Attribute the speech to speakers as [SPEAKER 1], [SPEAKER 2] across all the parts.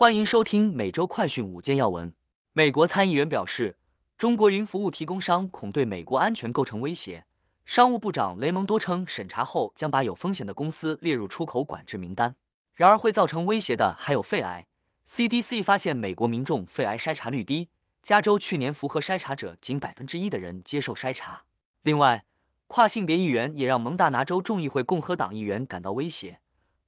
[SPEAKER 1] 欢迎收听每周快讯五件要闻。美国参议员表示，中国云服务提供商恐对美国安全构成威胁。商务部长雷蒙多称，审查后将把有风险的公司列入出口管制名单。然而，会造成威胁的还有肺癌。CDC 发现美国民众肺癌筛查率低，加州去年符合筛查者仅百分之一的人接受筛查。另外，跨性别议员也让蒙大拿州众议会共和党议员感到威胁。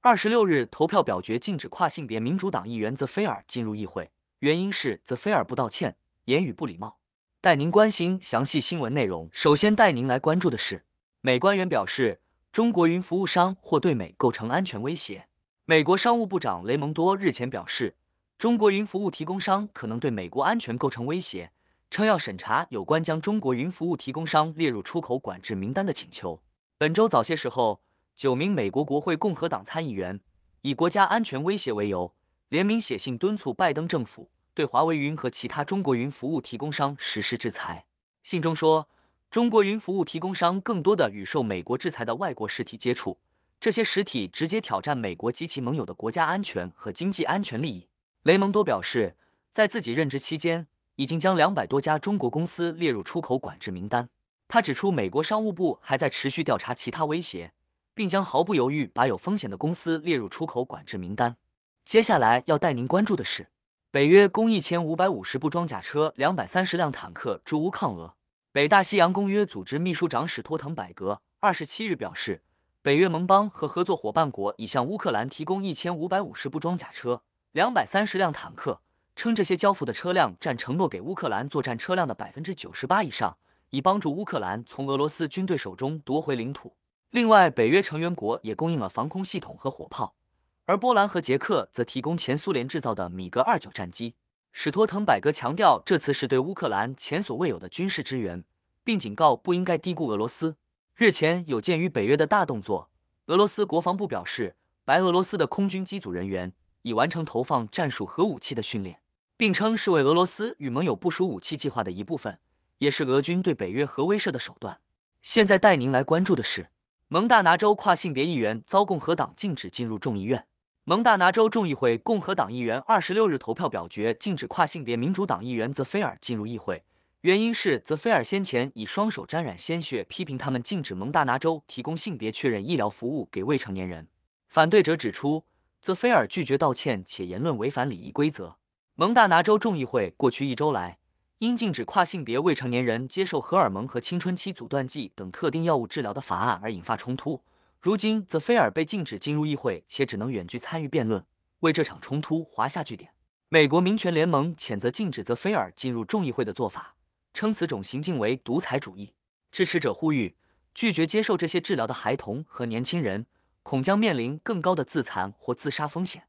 [SPEAKER 1] 二十六日投票表决禁止跨性别民主党议员泽菲尔进入议会，原因是泽菲尔不道歉，言语不礼貌。带您关心详细新闻内容。首先带您来关注的是，美官员表示，中国云服务商或对美构成安全威胁。美国商务部长雷蒙多日前表示，中国云服务提供商可能对美国安全构成威胁，称要审查有关将中国云服务提供商列入出口管制名单的请求。本周早些时候。九名美国国会共和党参议员以国家安全威胁为由，联名写信敦促拜登政府对华为云和其他中国云服务提供商实施制裁。信中说，中国云服务提供商更多的与受美国制裁的外国实体接触，这些实体直接挑战美国及其盟友的国家安全和经济安全利益。雷蒙多表示，在自己任职期间，已经将两百多家中国公司列入出口管制名单。他指出，美国商务部还在持续调查其他威胁。并将毫不犹豫把有风险的公司列入出口管制名单。接下来要带您关注的是，北约供一千五百五十部装甲车、两百三十辆坦克驻乌抗俄。北大西洋公约组织秘书长史托滕百格二十七日表示，北约盟邦和合作伙伴国已向乌克兰提供一千五百五十部装甲车、两百三十辆坦克，称这些交付的车辆占承诺给乌克兰作战车辆的百分之九十八以上，以帮助乌克兰从俄罗斯军队手中夺回领土。另外，北约成员国也供应了防空系统和火炮，而波兰和捷克则提供前苏联制造的米格二九战机。史托滕百格强调，这次是对乌克兰前所未有的军事支援，并警告不应该低估俄罗斯。日前，有鉴于北约的大动作，俄罗斯国防部表示，白俄罗斯的空军机组人员已完成投放战术核武器的训练，并称是为俄罗斯与盟友部署武器计划的一部分，也是俄军对北约核威慑的手段。现在带您来关注的是。蒙大拿州跨性别议员遭共和党禁止进入众议院。蒙大拿州众议会共和党议员二十六日投票表决禁止跨性别民主党议员泽菲尔进入议会，原因是泽菲尔先前以双手沾染鲜血批评他们禁止蒙大拿州提供性别确认医疗服务给未成年人。反对者指出，泽菲尔拒绝道歉且言论违反礼仪规则。蒙大拿州众议会过去一周来。因禁止跨性别未成年人接受荷尔蒙和青春期阻断剂等特定药物治疗的法案而引发冲突。如今，泽菲尔被禁止进入议会，且只能远距参与辩论，为这场冲突划下句点。美国民权联盟谴责禁止泽菲尔进入众议会的做法，称此种行径为独裁主义。支持者呼吁，拒绝接受这些治疗的孩童和年轻人恐将面临更高的自残或自杀风险。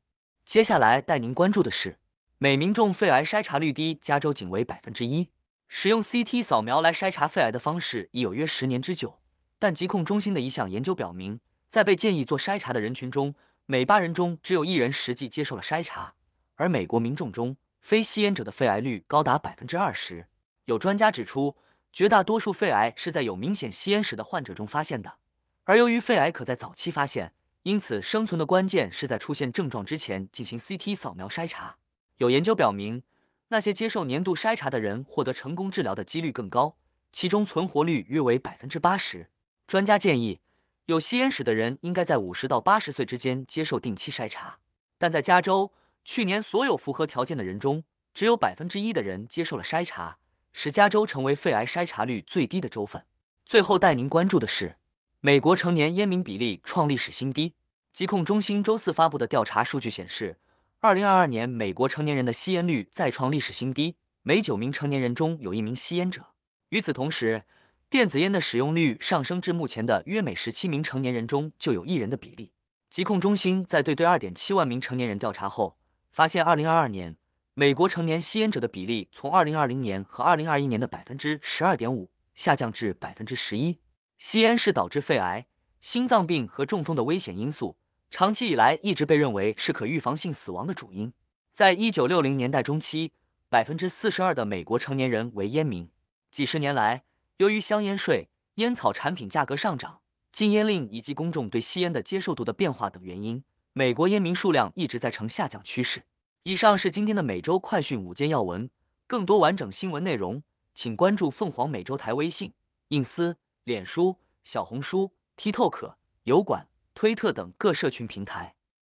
[SPEAKER 1] 接下来带您关注的是。美民众肺癌筛查率低，加州仅为百分之一。使用 CT 扫描来筛查肺癌的方式已有约十年之久，但疾控中心的一项研究表明，在被建议做筛查的人群中，每八人中只有一人实际接受了筛查。而美国民众中非吸烟者的肺癌率高达百分之二十。有专家指出，绝大多数肺癌是在有明显吸烟史的患者中发现的，而由于肺癌可在早期发现，因此生存的关键是在出现症状之前进行 CT 扫描筛查。有研究表明，那些接受年度筛查的人获得成功治疗的几率更高，其中存活率约为百分之八十。专家建议，有吸烟史的人应该在五十到八十岁之间接受定期筛查。但在加州，去年所有符合条件的人中，只有百分之一的人接受了筛查，使加州成为肺癌筛查率最低的州份。最后带您关注的是，美国成年烟民比例创历史新低。疾控中心周四发布的调查数据显示。二零二二年，美国成年人的吸烟率再创历史新低，每九名成年人中有一名吸烟者。与此同时，电子烟的使用率上升至目前的约每十七名成年人中就有一人的比例。疾控中心在对对二点七万名成年人调查后，发现二零二二年美国成年吸烟者的比例从二零二零年和二零二一年的百分之十二点五下降至百分之十一。吸烟是导致肺癌、心脏病和中风的危险因素。长期以来一直被认为是可预防性死亡的主因。在一九六零年代中期，百分之四十二的美国成年人为烟民。几十年来，由于香烟税、烟草产品价格上涨、禁烟令以及公众对吸烟的接受度的变化等原因，美国烟民数量一直在呈下降趋势。以上是今天的每周快讯五件要闻，更多完整新闻内容，请关注凤凰美洲台微信、隐私、脸书、小红书、TikTok、油管、推特等各社群平台。